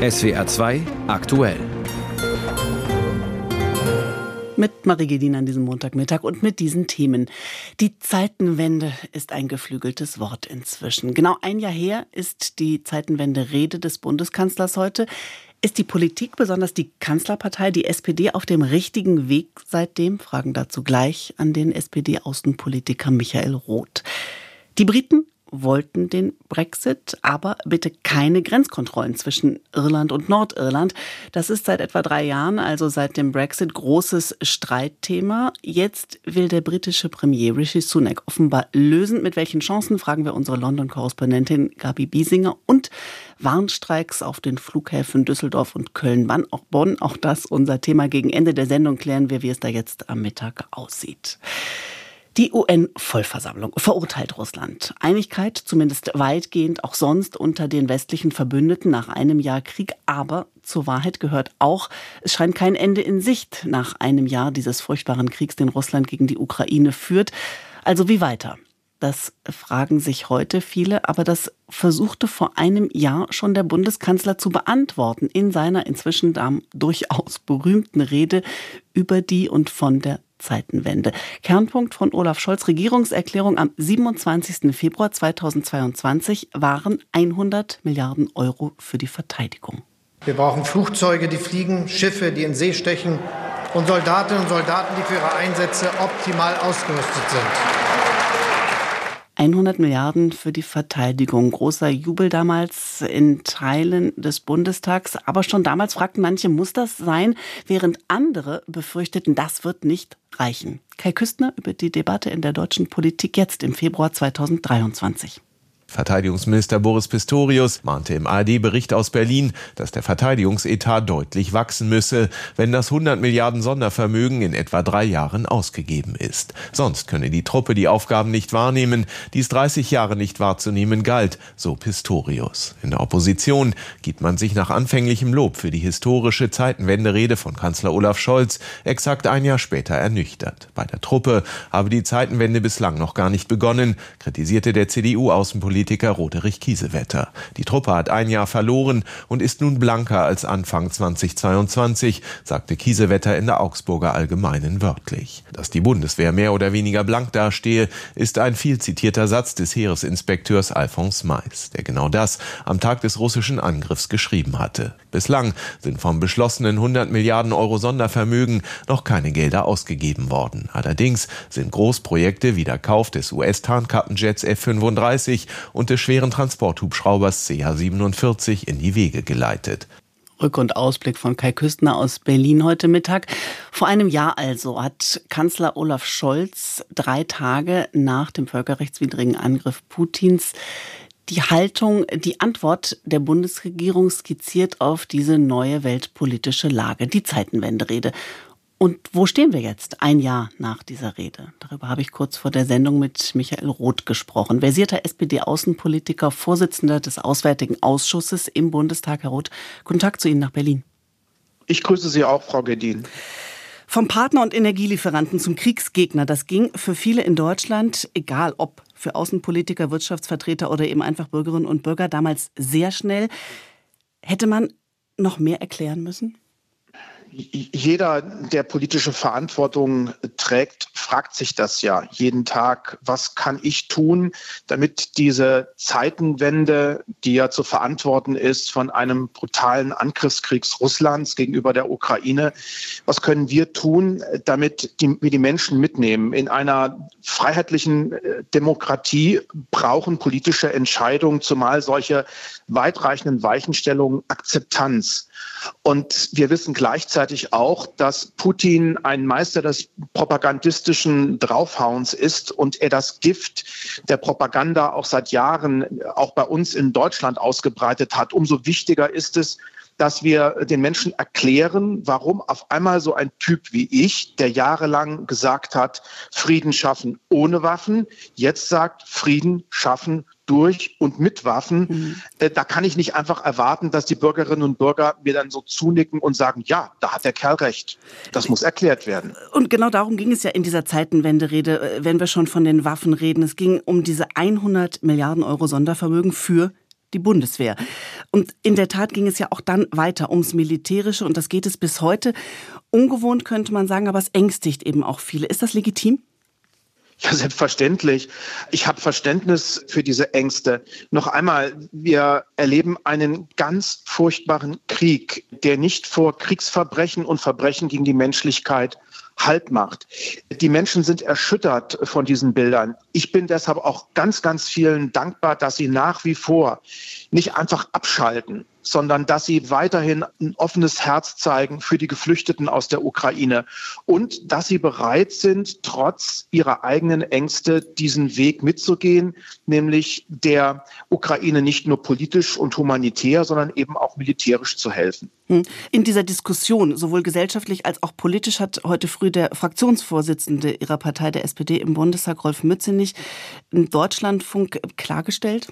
SWR 2 aktuell. Mit Marie Gedin an diesem Montagmittag und mit diesen Themen. Die Zeitenwende ist ein geflügeltes Wort inzwischen. Genau ein Jahr her ist die Zeitenwende-Rede des Bundeskanzlers heute. Ist die Politik, besonders die Kanzlerpartei, die SPD, auf dem richtigen Weg seitdem? Fragen dazu gleich an den SPD-Außenpolitiker Michael Roth. Die Briten wollten den Brexit, aber bitte keine Grenzkontrollen zwischen Irland und Nordirland. Das ist seit etwa drei Jahren, also seit dem Brexit, großes Streitthema. Jetzt will der britische Premier Rishi Sunak offenbar lösen. Mit welchen Chancen, fragen wir unsere London-Korrespondentin Gabi Biesinger und Warnstreiks auf den Flughäfen Düsseldorf und Köln, wann auch Bonn. Auch das unser Thema. Gegen Ende der Sendung klären wir, wie es da jetzt am Mittag aussieht. Die UN-Vollversammlung verurteilt Russland. Einigkeit, zumindest weitgehend auch sonst unter den westlichen Verbündeten nach einem Jahr Krieg. Aber zur Wahrheit gehört auch, es scheint kein Ende in Sicht nach einem Jahr dieses furchtbaren Kriegs, den Russland gegen die Ukraine führt. Also wie weiter? Das fragen sich heute viele, aber das versuchte vor einem Jahr schon der Bundeskanzler zu beantworten in seiner inzwischen durchaus berühmten Rede über die und von der Zeitenwende. Kernpunkt von Olaf Scholz Regierungserklärung am 27. Februar 2022 waren 100 Milliarden Euro für die Verteidigung. Wir brauchen Flugzeuge, die fliegen, Schiffe, die in See stechen und Soldatinnen und Soldaten, die für ihre Einsätze optimal ausgerüstet sind. 100 Milliarden für die Verteidigung. Großer Jubel damals in Teilen des Bundestags. Aber schon damals fragten manche, muss das sein? Während andere befürchteten, das wird nicht reichen. Kai Küstner über die Debatte in der deutschen Politik jetzt im Februar 2023. Verteidigungsminister Boris Pistorius mahnte im ARD-Bericht aus Berlin, dass der Verteidigungsetat deutlich wachsen müsse, wenn das 100 Milliarden Sondervermögen in etwa drei Jahren ausgegeben ist. Sonst könne die Truppe die Aufgaben nicht wahrnehmen, die es 30 Jahre nicht wahrzunehmen galt, so Pistorius. In der Opposition gibt man sich nach anfänglichem Lob für die historische Zeitenwenderede von Kanzler Olaf Scholz exakt ein Jahr später ernüchtert. Bei der Truppe habe die Zeitenwende bislang noch gar nicht begonnen, kritisierte der CDU-Außenpolitiker Politiker Roderich Kiesewetter. Die Truppe hat ein Jahr verloren und ist nun blanker als Anfang 2022, sagte Kiesewetter in der Augsburger Allgemeinen wörtlich. Dass die Bundeswehr mehr oder weniger blank dastehe, ist ein viel zitierter Satz des Heeresinspekteurs Alphonse Mais, der genau das am Tag des russischen Angriffs geschrieben hatte. Bislang sind vom beschlossenen 100 Milliarden Euro Sondervermögen noch keine Gelder ausgegeben worden. Allerdings sind Großprojekte wie der Kauf des US-Tarnkappenjets F-35 und des schweren Transporthubschraubers CH-47 in die Wege geleitet. Rück- und Ausblick von Kai Küstner aus Berlin heute Mittag. Vor einem Jahr also hat Kanzler Olaf Scholz drei Tage nach dem völkerrechtswidrigen Angriff Putins die Haltung, die Antwort der Bundesregierung skizziert auf diese neue weltpolitische Lage, die Zeitenwenderede. Und wo stehen wir jetzt, ein Jahr nach dieser Rede? Darüber habe ich kurz vor der Sendung mit Michael Roth gesprochen. Versierter SPD-Außenpolitiker, Vorsitzender des Auswärtigen Ausschusses im Bundestag. Herr Roth, guten Tag zu Ihnen nach Berlin. Ich grüße Sie auch, Frau Gedin. Vom Partner und Energielieferanten zum Kriegsgegner, das ging für viele in Deutschland, egal ob für Außenpolitiker, Wirtschaftsvertreter oder eben einfach Bürgerinnen und Bürger, damals sehr schnell. Hätte man noch mehr erklären müssen? Jeder, der politische Verantwortung trägt, fragt sich das ja jeden Tag. Was kann ich tun, damit diese Zeitenwende, die ja zu verantworten ist von einem brutalen Angriffskrieg Russlands gegenüber der Ukraine, was können wir tun, damit die, wir die Menschen mitnehmen? In einer freiheitlichen äh, Demokratie brauchen politische Entscheidungen, zumal solche weitreichenden Weichenstellungen, Akzeptanz. Und wir wissen gleichzeitig auch, dass Putin ein Meister des propagandistischen Draufhauens ist und er das Gift der Propaganda auch seit Jahren auch bei uns in Deutschland ausgebreitet hat. Umso wichtiger ist es, dass wir den Menschen erklären, warum auf einmal so ein Typ wie ich, der jahrelang gesagt hat, Frieden schaffen ohne Waffen, jetzt sagt, Frieden schaffen durch und mit Waffen. Mhm. Äh, da kann ich nicht einfach erwarten, dass die Bürgerinnen und Bürger mir dann so zunicken und sagen, ja, da hat der Kerl recht. Das muss erklärt werden. Und genau darum ging es ja in dieser Zeitenwenderede, äh, wenn wir schon von den Waffen reden. Es ging um diese 100 Milliarden Euro Sondervermögen für die Bundeswehr. Und in der Tat ging es ja auch dann weiter ums Militärische und das geht es bis heute. Ungewohnt könnte man sagen, aber es ängstigt eben auch viele. Ist das legitim? Ja, selbstverständlich. Ich habe Verständnis für diese Ängste. Noch einmal, wir erleben einen ganz furchtbaren Krieg, der nicht vor Kriegsverbrechen und Verbrechen gegen die Menschlichkeit Halt macht. Die Menschen sind erschüttert von diesen Bildern. Ich bin deshalb auch ganz, ganz vielen dankbar, dass sie nach wie vor nicht einfach abschalten, sondern dass sie weiterhin ein offenes Herz zeigen für die Geflüchteten aus der Ukraine und dass sie bereit sind, trotz ihrer eigenen Ängste diesen Weg mitzugehen, nämlich der Ukraine nicht nur politisch und humanitär, sondern eben auch militärisch zu helfen. Hm. In dieser Diskussion, sowohl gesellschaftlich als auch politisch, hat heute früh der Fraktionsvorsitzende Ihrer Partei, der SPD im Bundestag, Rolf Mützenich, im Deutschlandfunk klargestellt,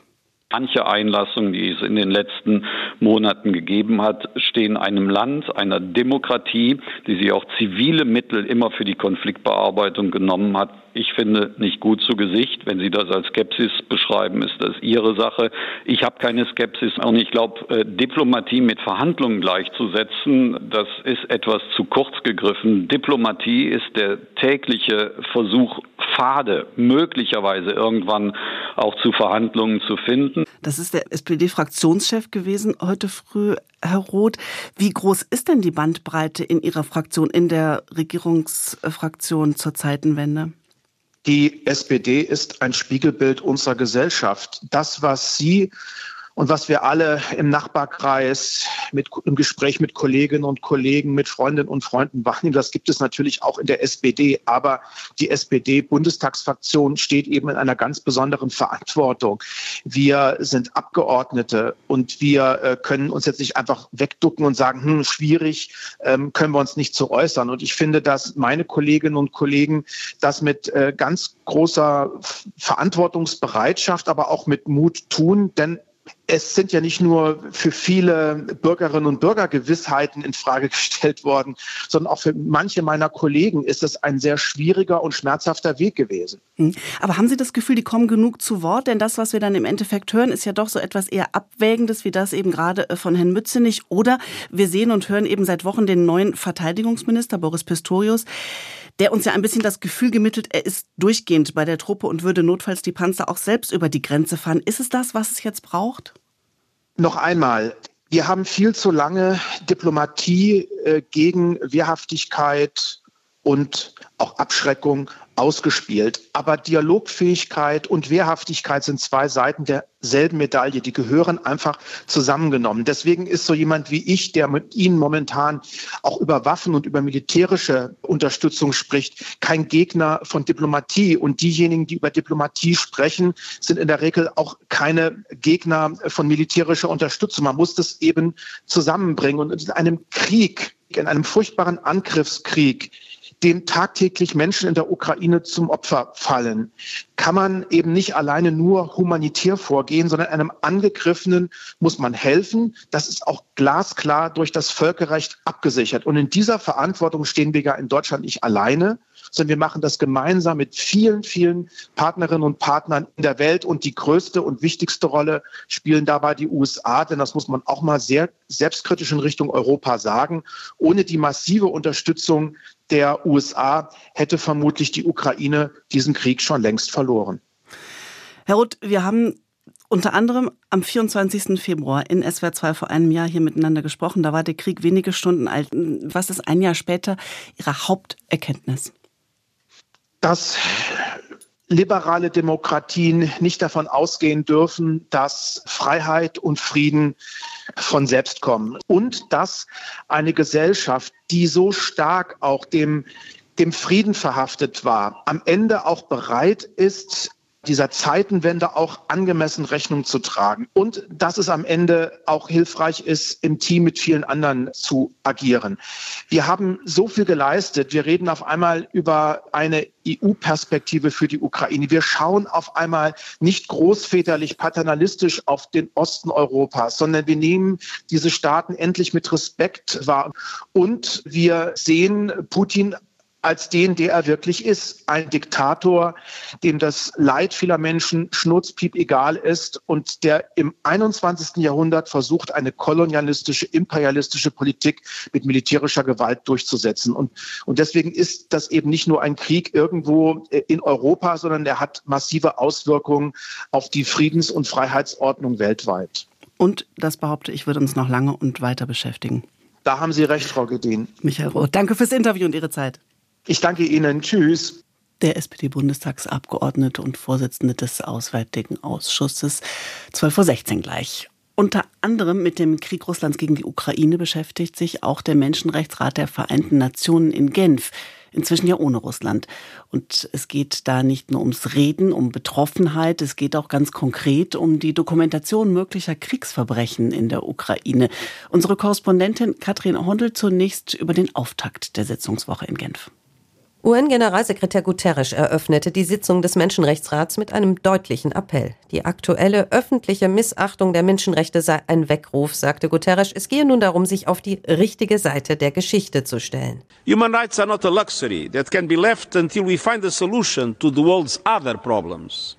Manche Einlassungen, die es in den letzten Monaten gegeben hat, stehen einem Land, einer Demokratie, die sich auch zivile Mittel immer für die Konfliktbearbeitung genommen hat, ich finde, nicht gut zu Gesicht. Wenn Sie das als Skepsis beschreiben, ist das Ihre Sache. Ich habe keine Skepsis und ich glaube, äh, Diplomatie mit Verhandlungen gleichzusetzen, das ist etwas zu kurz gegriffen. Diplomatie ist der tägliche Versuch, Pfade möglicherweise irgendwann auch zu Verhandlungen zu finden. Das ist der SPD-Fraktionschef gewesen heute früh. Herr Roth, wie groß ist denn die Bandbreite in Ihrer Fraktion, in der Regierungsfraktion zur Zeitenwende? Die SPD ist ein Spiegelbild unserer Gesellschaft. Das, was Sie und was wir alle im Nachbarkreis mit, im Gespräch mit Kolleginnen und Kollegen, mit Freundinnen und Freunden wahrnehmen, das gibt es natürlich auch in der SPD. Aber die SPD-Bundestagsfraktion steht eben in einer ganz besonderen Verantwortung. Wir sind Abgeordnete und wir äh, können uns jetzt nicht einfach wegducken und sagen, hm, schwierig, ähm, können wir uns nicht zu äußern. Und ich finde, dass meine Kolleginnen und Kollegen das mit äh, ganz großer Verantwortungsbereitschaft, aber auch mit Mut tun, denn es sind ja nicht nur für viele Bürgerinnen und Bürger Gewissheiten in Frage gestellt worden, sondern auch für manche meiner Kollegen ist es ein sehr schwieriger und schmerzhafter Weg gewesen. Hm. Aber haben Sie das Gefühl, die kommen genug zu Wort? Denn das, was wir dann im Endeffekt hören, ist ja doch so etwas eher Abwägendes, wie das eben gerade äh, von Herrn Mützenich. Oder wir sehen und hören eben seit Wochen den neuen Verteidigungsminister Boris Pistorius der uns ja ein bisschen das Gefühl gemittelt, er ist durchgehend bei der Truppe und würde notfalls die Panzer auch selbst über die Grenze fahren. Ist es das, was es jetzt braucht? Noch einmal, wir haben viel zu lange Diplomatie äh, gegen Wehrhaftigkeit und auch Abschreckung ausgespielt. Aber Dialogfähigkeit und Wehrhaftigkeit sind zwei Seiten derselben Medaille. Die gehören einfach zusammengenommen. Deswegen ist so jemand wie ich, der mit Ihnen momentan auch über Waffen und über militärische Unterstützung spricht, kein Gegner von Diplomatie. Und diejenigen, die über Diplomatie sprechen, sind in der Regel auch keine Gegner von militärischer Unterstützung. Man muss das eben zusammenbringen. Und in einem Krieg, in einem furchtbaren Angriffskrieg, dem tagtäglich Menschen in der Ukraine zum Opfer fallen, kann man eben nicht alleine nur humanitär vorgehen, sondern einem Angegriffenen muss man helfen. Das ist auch glasklar durch das Völkerrecht abgesichert. Und in dieser Verantwortung stehen wir ja in Deutschland nicht alleine, sondern wir machen das gemeinsam mit vielen, vielen Partnerinnen und Partnern in der Welt. Und die größte und wichtigste Rolle spielen dabei die USA, denn das muss man auch mal sehr selbstkritisch in Richtung Europa sagen. Ohne die massive Unterstützung der USA hätte vermutlich die Ukraine diesen Krieg schon längst verloren. Herr Roth, wir haben unter anderem am 24. Februar in SWR 2 vor einem Jahr hier miteinander gesprochen. Da war der Krieg wenige Stunden alt. Was ist ein Jahr später Ihre Haupterkenntnis? Dass liberale Demokratien nicht davon ausgehen dürfen, dass Freiheit und Frieden von selbst kommen und dass eine Gesellschaft, die so stark auch dem dem Frieden verhaftet war, am Ende auch bereit ist, dieser Zeitenwende auch angemessen Rechnung zu tragen und dass es am Ende auch hilfreich ist, im Team mit vielen anderen zu agieren. Wir haben so viel geleistet. Wir reden auf einmal über eine EU-Perspektive für die Ukraine. Wir schauen auf einmal nicht großväterlich paternalistisch auf den Osten Europas, sondern wir nehmen diese Staaten endlich mit Respekt wahr. Und wir sehen Putin als den, der er wirklich ist. Ein Diktator, dem das Leid vieler Menschen schnurzpiep egal ist und der im 21. Jahrhundert versucht, eine kolonialistische, imperialistische Politik mit militärischer Gewalt durchzusetzen. Und, und deswegen ist das eben nicht nur ein Krieg irgendwo äh, in Europa, sondern er hat massive Auswirkungen auf die Friedens- und Freiheitsordnung weltweit. Und das behaupte ich, wird uns noch lange und weiter beschäftigen. Da haben Sie recht, Frau Gedin. Michael Roth, danke fürs Interview und Ihre Zeit. Ich danke Ihnen. Tschüss. Der SPD-Bundestagsabgeordnete und Vorsitzende des Auswärtigen Ausschusses, 12.16 Uhr gleich. Unter anderem mit dem Krieg Russlands gegen die Ukraine beschäftigt sich auch der Menschenrechtsrat der Vereinten Nationen in Genf inzwischen ja ohne Russland. Und es geht da nicht nur ums Reden, um Betroffenheit, es geht auch ganz konkret um die Dokumentation möglicher Kriegsverbrechen in der Ukraine. Unsere Korrespondentin Katrin Hondel zunächst über den Auftakt der Sitzungswoche in Genf. UN-Generalsekretär Guterres eröffnete die Sitzung des Menschenrechtsrats mit einem deutlichen Appell. Die aktuelle öffentliche Missachtung der Menschenrechte sei ein Weckruf, sagte Guterres. Es gehe nun darum, sich auf die richtige Seite der Geschichte zu stellen. Human rights are not a luxury that can be left until we find a solution to the world's other problems.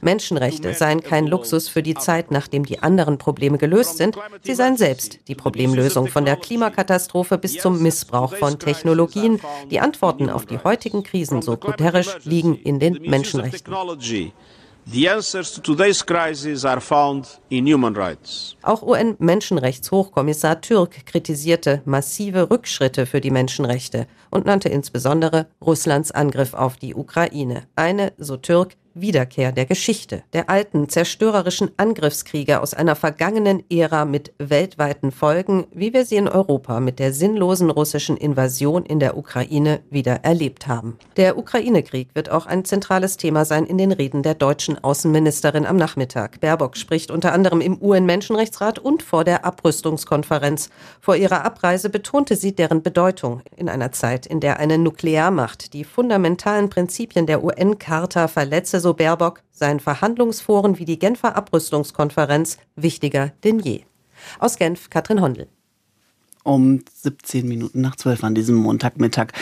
Menschenrechte seien kein Luxus für die Zeit, nachdem die anderen Probleme gelöst sind. Sie seien selbst die Problemlösung von der Klimakatastrophe bis zum Missbrauch von Technologien. Die Antworten auf die heutigen Krisen, so Guterres, liegen in den Menschenrechten. The answers to today's crisis are found in human rights. Auch UN-Menschenrechtshochkommissar Türk kritisierte massive Rückschritte für die Menschenrechte und nannte insbesondere Russlands Angriff auf die Ukraine. Eine, so Türk, Wiederkehr der Geschichte, der alten zerstörerischen Angriffskriege aus einer vergangenen Ära mit weltweiten Folgen, wie wir sie in Europa mit der sinnlosen russischen Invasion in der Ukraine wieder erlebt haben. Der Ukraine-Krieg wird auch ein zentrales Thema sein in den Reden der deutschen Außenministerin am Nachmittag. Baerbock spricht unter anderem im UN-Menschenrechtsrat und vor der Abrüstungskonferenz. Vor ihrer Abreise betonte sie deren Bedeutung in einer Zeit, in der eine Nuklearmacht die fundamentalen Prinzipien der UN-Charta verletze, so Baerbock, seien Verhandlungsforen wie die Genfer Abrüstungskonferenz wichtiger denn je. Aus Genf, Katrin Hondel. Um 17 Minuten nach 12 an diesem Montagmittag.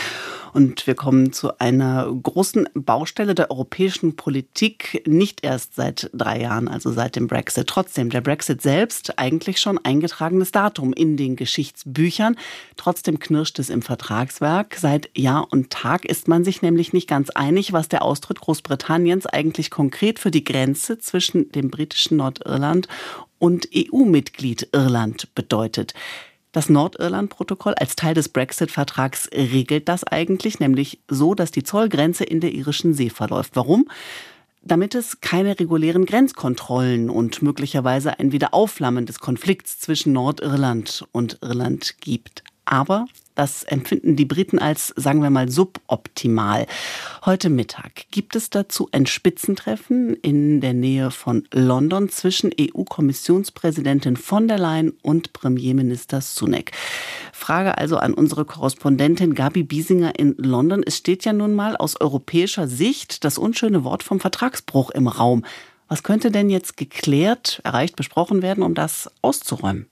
Und wir kommen zu einer großen Baustelle der europäischen Politik, nicht erst seit drei Jahren, also seit dem Brexit. Trotzdem, der Brexit selbst eigentlich schon eingetragenes Datum in den Geschichtsbüchern. Trotzdem knirscht es im Vertragswerk. Seit Jahr und Tag ist man sich nämlich nicht ganz einig, was der Austritt Großbritanniens eigentlich konkret für die Grenze zwischen dem britischen Nordirland und EU-Mitglied Irland bedeutet. Das Nordirland-Protokoll als Teil des Brexit-Vertrags regelt das eigentlich, nämlich so, dass die Zollgrenze in der irischen See verläuft. Warum? Damit es keine regulären Grenzkontrollen und möglicherweise ein Wiederaufflammen des Konflikts zwischen Nordirland und Irland gibt. Aber das empfinden die Briten als, sagen wir mal, suboptimal. Heute Mittag gibt es dazu ein Spitzentreffen in der Nähe von London zwischen EU-Kommissionspräsidentin von der Leyen und Premierminister Sunak. Frage also an unsere Korrespondentin Gabi Biesinger in London. Es steht ja nun mal aus europäischer Sicht das unschöne Wort vom Vertragsbruch im Raum. Was könnte denn jetzt geklärt, erreicht, besprochen werden, um das auszuräumen?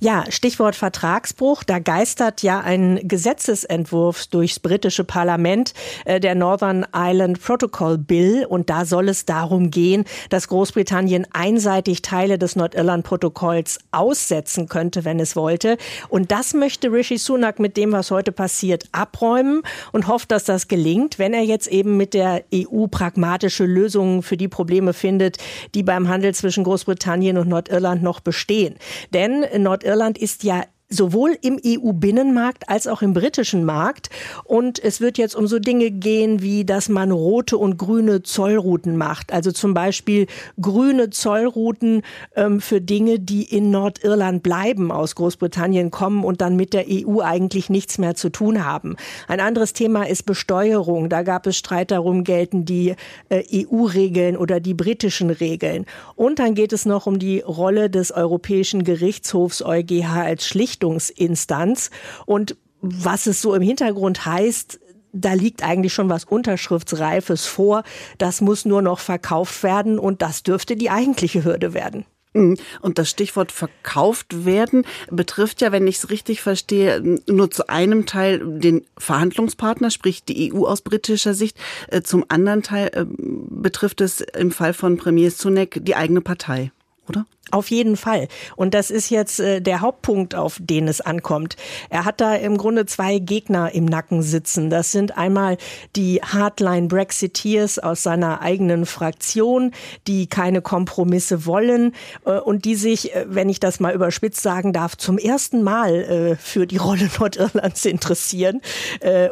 Ja, Stichwort Vertragsbruch. Da geistert ja ein Gesetzesentwurf durchs britische Parlament, äh, der Northern Ireland Protocol Bill. Und da soll es darum gehen, dass Großbritannien einseitig Teile des Nordirland-Protokolls aussetzen könnte, wenn es wollte. Und das möchte Rishi Sunak mit dem, was heute passiert, abräumen und hofft, dass das gelingt, wenn er jetzt eben mit der EU pragmatische Lösungen für die Probleme findet, die beim Handel zwischen Großbritannien und Nordirland noch bestehen. Denn Nordirland ist ja sowohl im EU-Binnenmarkt als auch im britischen Markt. Und es wird jetzt um so Dinge gehen, wie dass man rote und grüne Zollrouten macht. Also zum Beispiel grüne Zollrouten ähm, für Dinge, die in Nordirland bleiben, aus Großbritannien kommen und dann mit der EU eigentlich nichts mehr zu tun haben. Ein anderes Thema ist Besteuerung. Da gab es Streit darum, gelten die äh, EU-Regeln oder die britischen Regeln. Und dann geht es noch um die Rolle des Europäischen Gerichtshofs EuGH als Schlichtung Richtungsinstanz. Und was es so im Hintergrund heißt, da liegt eigentlich schon was Unterschriftsreifes vor. Das muss nur noch verkauft werden und das dürfte die eigentliche Hürde werden. Mhm. Und das Stichwort verkauft werden betrifft ja, wenn ich es richtig verstehe, nur zu einem Teil den Verhandlungspartner, sprich die EU aus britischer Sicht. Äh, zum anderen Teil äh, betrifft es im Fall von Premier Sunak die eigene Partei, oder? Auf jeden Fall. Und das ist jetzt äh, der Hauptpunkt, auf den es ankommt. Er hat da im Grunde zwei Gegner im Nacken sitzen. Das sind einmal die Hardline Brexiteers aus seiner eigenen Fraktion, die keine Kompromisse wollen äh, und die sich, äh, wenn ich das mal überspitzt sagen darf, zum ersten Mal für die Rolle Nordirlands interessieren.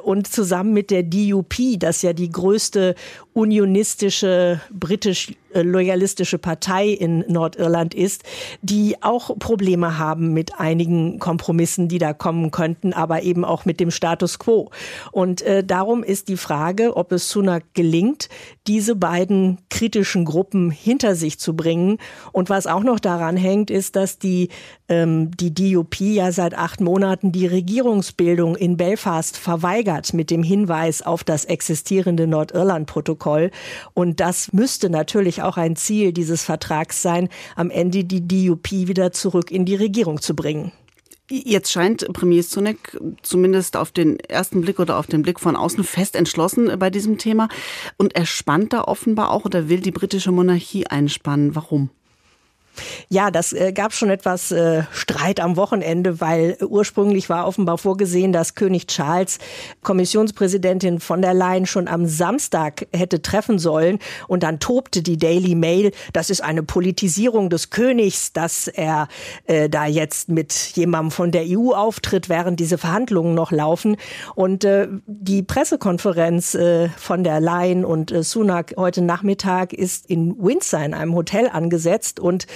Und zusammen mit der DUP, das ja die größte unionistische britisch äh, loyalistische Partei in Nordirland ist, ist, die auch Probleme haben mit einigen Kompromissen, die da kommen könnten, aber eben auch mit dem Status quo. Und äh, darum ist die Frage, ob es Sunak gelingt, diese beiden kritischen Gruppen hinter sich zu bringen. Und was auch noch daran hängt, ist, dass die, ähm, die DUP ja seit acht Monaten die Regierungsbildung in Belfast verweigert mit dem Hinweis auf das existierende Nordirland-Protokoll. Und das müsste natürlich auch ein Ziel dieses Vertrags sein, am Ende die DUP wieder zurück in die Regierung zu bringen. Jetzt scheint Premier Sunak zumindest auf den ersten Blick oder auf den Blick von außen fest entschlossen bei diesem Thema. Und er spannt da offenbar auch oder will die britische Monarchie einspannen. Warum? Ja, das äh, gab schon etwas äh, Streit am Wochenende, weil ursprünglich war offenbar vorgesehen, dass König Charles Kommissionspräsidentin von der Leyen schon am Samstag hätte treffen sollen. Und dann tobte die Daily Mail, das ist eine Politisierung des Königs, dass er äh, da jetzt mit jemandem von der EU auftritt, während diese Verhandlungen noch laufen. Und äh, die Pressekonferenz äh, von der Leyen und äh, Sunak heute Nachmittag ist in Windsor in einem Hotel angesetzt und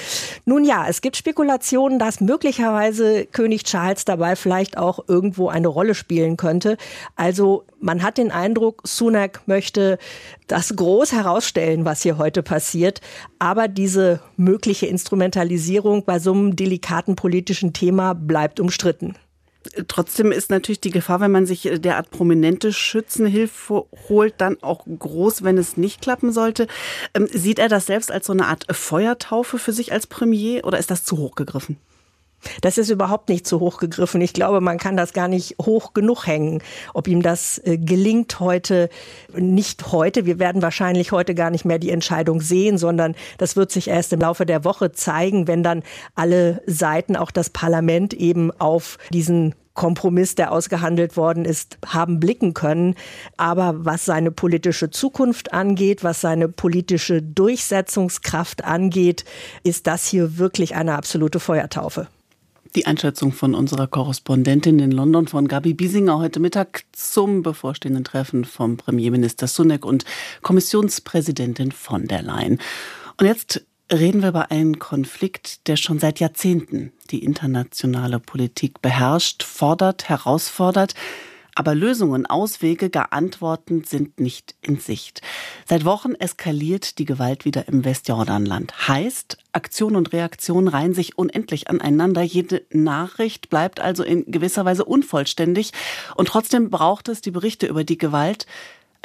nun ja, es gibt Spekulationen, dass möglicherweise König Charles dabei vielleicht auch irgendwo eine Rolle spielen könnte. Also man hat den Eindruck, Sunak möchte das groß herausstellen, was hier heute passiert. Aber diese mögliche Instrumentalisierung bei so einem delikaten politischen Thema bleibt umstritten. Trotzdem ist natürlich die Gefahr, wenn man sich derart prominente Schützenhilfe holt, dann auch groß, wenn es nicht klappen sollte. Ähm, sieht er das selbst als so eine Art Feuertaufe für sich als Premier oder ist das zu hoch gegriffen? Das ist überhaupt nicht zu hoch gegriffen. Ich glaube, man kann das gar nicht hoch genug hängen. Ob ihm das äh, gelingt heute, nicht heute. Wir werden wahrscheinlich heute gar nicht mehr die Entscheidung sehen, sondern das wird sich erst im Laufe der Woche zeigen, wenn dann alle Seiten, auch das Parlament eben auf diesen Kompromiss, der ausgehandelt worden ist, haben blicken können. Aber was seine politische Zukunft angeht, was seine politische Durchsetzungskraft angeht, ist das hier wirklich eine absolute Feuertaufe. Die Einschätzung von unserer Korrespondentin in London von Gabi Biesinger heute Mittag zum bevorstehenden Treffen vom Premierminister Sunak und Kommissionspräsidentin von der Leyen. Und jetzt reden wir über einen Konflikt, der schon seit Jahrzehnten die internationale Politik beherrscht, fordert, herausfordert. Aber Lösungen, Auswege, gar Antworten sind nicht in Sicht. Seit Wochen eskaliert die Gewalt wieder im Westjordanland. Heißt, Aktion und Reaktion reihen sich unendlich aneinander. Jede Nachricht bleibt also in gewisser Weise unvollständig. Und trotzdem braucht es die Berichte über die Gewalt,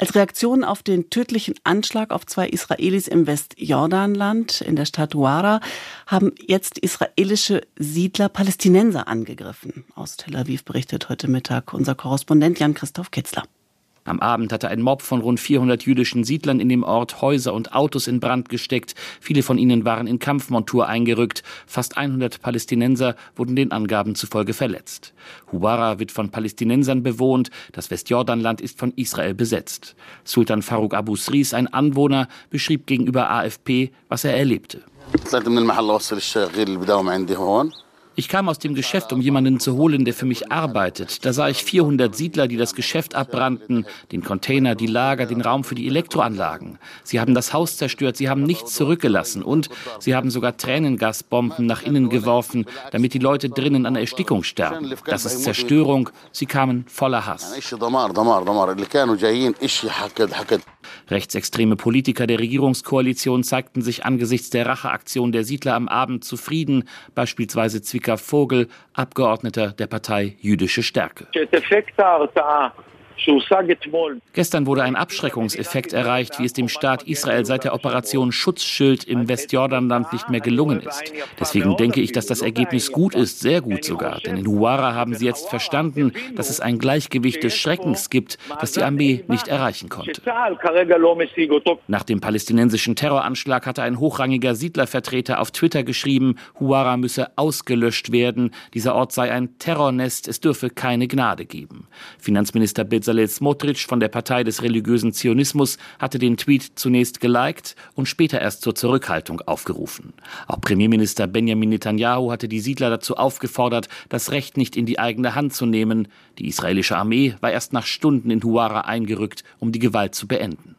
als Reaktion auf den tödlichen Anschlag auf zwei Israelis im Westjordanland in der Stadt Wara haben jetzt israelische Siedler Palästinenser angegriffen. Aus Tel Aviv berichtet heute Mittag unser Korrespondent Jan-Christoph Kitzler. Am Abend hatte ein Mob von rund 400 jüdischen Siedlern in dem Ort Häuser und Autos in Brand gesteckt. Viele von ihnen waren in Kampfmontur eingerückt. Fast 100 Palästinenser wurden den Angaben zufolge verletzt. Huwara wird von Palästinensern bewohnt. Das Westjordanland ist von Israel besetzt. Sultan Farouk Abu Sris, ein Anwohner, beschrieb gegenüber AFP, was er erlebte. Ich kam aus dem Geschäft, um jemanden zu holen, der für mich arbeitet. Da sah ich 400 Siedler, die das Geschäft abbrannten, den Container, die Lager, den Raum für die Elektroanlagen. Sie haben das Haus zerstört, sie haben nichts zurückgelassen und sie haben sogar Tränengasbomben nach innen geworfen, damit die Leute drinnen an Erstickung sterben. Das ist Zerstörung. Sie kamen voller Hass. Rechtsextreme Politiker der Regierungskoalition zeigten sich angesichts der Racheaktion der Siedler am Abend zufrieden, beispielsweise Zwicker Vogel, Abgeordneter der Partei Jüdische Stärke. Gestern wurde ein Abschreckungseffekt erreicht, wie es dem Staat Israel seit der Operation Schutzschild im Westjordanland nicht mehr gelungen ist. Deswegen denke ich, dass das Ergebnis gut ist, sehr gut sogar. Denn in Huara haben sie jetzt verstanden, dass es ein Gleichgewicht des Schreckens gibt, das die Armee nicht erreichen konnte. Nach dem palästinensischen Terroranschlag hatte ein hochrangiger Siedlervertreter auf Twitter geschrieben, Huara müsse ausgelöscht werden, dieser Ort sei ein Terrornest, es dürfe keine Gnade geben. Finanzminister Bezalel Smotrich von der Partei des religiösen Zionismus hatte den Tweet zunächst geliked und später erst zur Zurückhaltung aufgerufen. Auch Premierminister Benjamin Netanyahu hatte die Siedler dazu aufgefordert, das Recht nicht in die eigene Hand zu nehmen. Die israelische Armee war erst nach Stunden in Huara eingerückt, um die Gewalt zu beenden.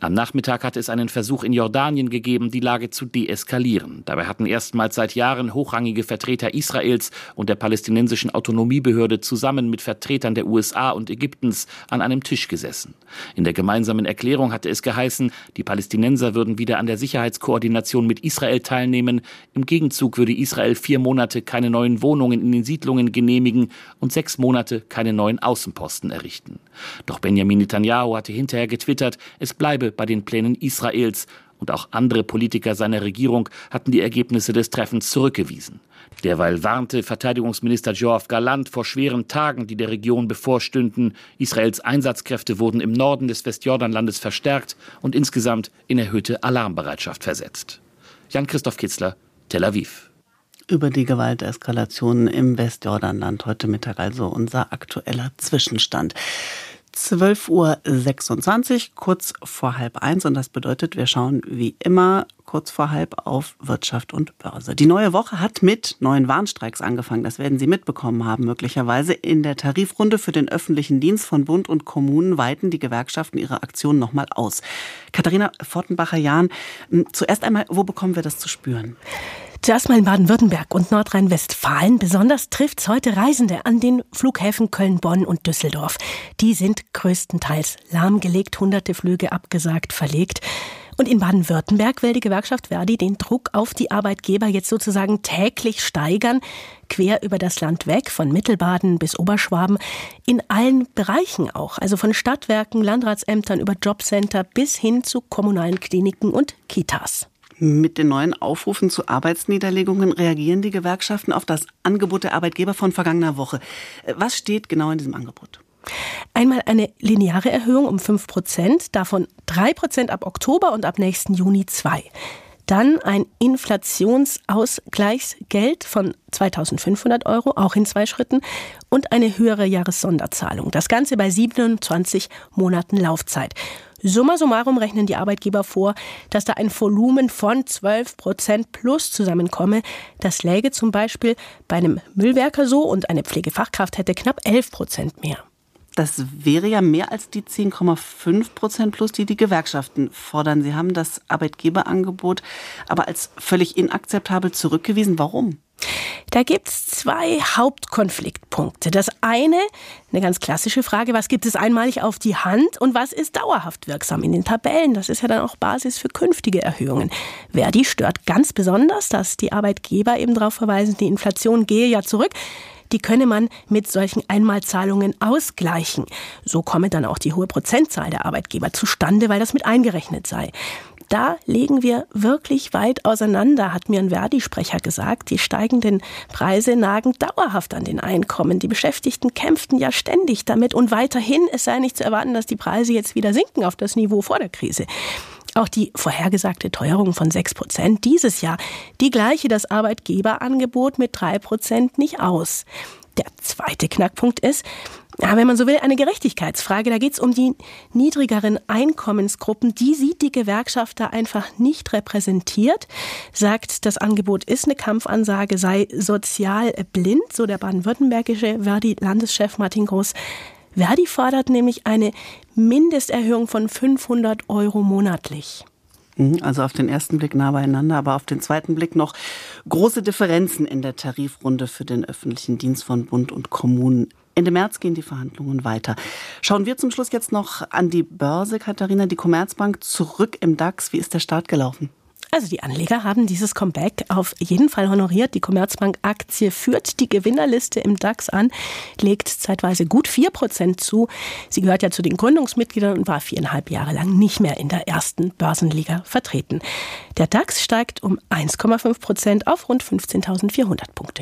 Am Nachmittag hatte es einen Versuch in Jordanien gegeben, die Lage zu deeskalieren. Dabei hatten erstmals seit Jahren hochrangige Vertreter Israels und der palästinensischen Autonomiebehörde zusammen mit Vertretern der USA und Ägyptens an einem Tisch gesessen. In der gemeinsamen Erklärung hatte es geheißen, die Palästinenser würden wieder an der Sicherheitskoordination mit Israel teilnehmen. Im Gegenzug würde Israel vier Monate keine neuen Wohnungen in den Siedlungen genehmigen und sechs Monate keine neuen Außenposten errichten. Doch Benjamin Netanyahu hatte hinterher getwittert, es bleibe bei den Plänen Israels und auch andere Politiker seiner Regierung hatten die Ergebnisse des Treffens zurückgewiesen. Derweil warnte Verteidigungsminister Joachim Galant vor schweren Tagen, die der Region bevorstünden. Israels Einsatzkräfte wurden im Norden des Westjordanlandes verstärkt und insgesamt in erhöhte Alarmbereitschaft versetzt. Jan-Christoph Kitzler, Tel Aviv. Über die Gewalteskalationen im Westjordanland heute Mittag also unser aktueller Zwischenstand. 12.26 Uhr, kurz vor halb eins. Und das bedeutet, wir schauen wie immer kurz vor halb auf Wirtschaft und Börse. Die neue Woche hat mit neuen Warnstreiks angefangen. Das werden Sie mitbekommen haben, möglicherweise. In der Tarifrunde für den öffentlichen Dienst von Bund und Kommunen weiten die Gewerkschaften ihre Aktion nochmal aus. Katharina Fortenbacher-Jahn, zuerst einmal, wo bekommen wir das zu spüren? Zuerst mal in Baden-Württemberg und Nordrhein-Westfalen. Besonders trifft es heute Reisende an den Flughäfen Köln, Bonn und Düsseldorf. Die sind größtenteils lahmgelegt, hunderte Flüge abgesagt, verlegt. Und in Baden-Württemberg will die Gewerkschaft Verdi den Druck auf die Arbeitgeber jetzt sozusagen täglich steigern, quer über das Land weg, von Mittelbaden bis Oberschwaben, in allen Bereichen auch, also von Stadtwerken, Landratsämtern über Jobcenter bis hin zu kommunalen Kliniken und Kitas. Mit den neuen Aufrufen zu Arbeitsniederlegungen reagieren die Gewerkschaften auf das Angebot der Arbeitgeber von vergangener Woche. Was steht genau in diesem Angebot? Einmal eine lineare Erhöhung um 5 Prozent, davon 3 Prozent ab Oktober und ab nächsten Juni 2. Dann ein Inflationsausgleichsgeld von 2500 Euro, auch in zwei Schritten, und eine höhere Jahressonderzahlung. Das Ganze bei 27 Monaten Laufzeit. Summa summarum rechnen die Arbeitgeber vor, dass da ein Volumen von 12 Prozent plus zusammenkomme. Das läge zum Beispiel bei einem Müllwerker so und eine Pflegefachkraft hätte knapp 11 Prozent mehr. Das wäre ja mehr als die 10,5 Prozent plus, die die Gewerkschaften fordern. Sie haben das Arbeitgeberangebot aber als völlig inakzeptabel zurückgewiesen. Warum? Da gibt es zwei Hauptkonfliktpunkte. Das eine, eine ganz klassische Frage, was gibt es einmalig auf die Hand und was ist dauerhaft wirksam in den Tabellen? Das ist ja dann auch Basis für künftige Erhöhungen. Verdi stört ganz besonders, dass die Arbeitgeber eben darauf verweisen, die Inflation gehe ja zurück die könne man mit solchen Einmalzahlungen ausgleichen. So komme dann auch die hohe Prozentzahl der Arbeitgeber zustande, weil das mit eingerechnet sei da legen wir wirklich weit auseinander, hat mir ein Verdi-Sprecher gesagt. Die steigenden Preise nagen dauerhaft an den Einkommen. Die Beschäftigten kämpften ja ständig damit und weiterhin, es sei nicht zu erwarten, dass die Preise jetzt wieder sinken auf das Niveau vor der Krise. Auch die vorhergesagte Teuerung von 6 Prozent dieses Jahr, die gleiche das Arbeitgeberangebot mit 3 Prozent nicht aus. Der zweite Knackpunkt ist, wenn man so will, eine Gerechtigkeitsfrage. Da geht es um die niedrigeren Einkommensgruppen. Die sieht die Gewerkschaft da einfach nicht repräsentiert. Sagt, das Angebot ist eine Kampfansage, sei sozial blind, so der baden-württembergische Verdi-Landeschef Martin Groß. Verdi fordert nämlich eine Mindesterhöhung von 500 Euro monatlich. Mhm, also auf den ersten Blick nah beieinander, aber auf den zweiten Blick noch große Differenzen in der Tarifrunde für den öffentlichen Dienst von Bund und Kommunen. Ende März gehen die Verhandlungen weiter. Schauen wir zum Schluss jetzt noch an die Börse, Katharina, die Commerzbank zurück im DAX. Wie ist der Start gelaufen? Also die Anleger haben dieses Comeback auf jeden Fall honoriert. Die Commerzbank-Aktie führt die Gewinnerliste im DAX an, legt zeitweise gut 4% zu. Sie gehört ja zu den Gründungsmitgliedern und war viereinhalb Jahre lang nicht mehr in der ersten Börsenliga vertreten. Der DAX steigt um 1,5 Prozent auf rund 15.400 Punkte.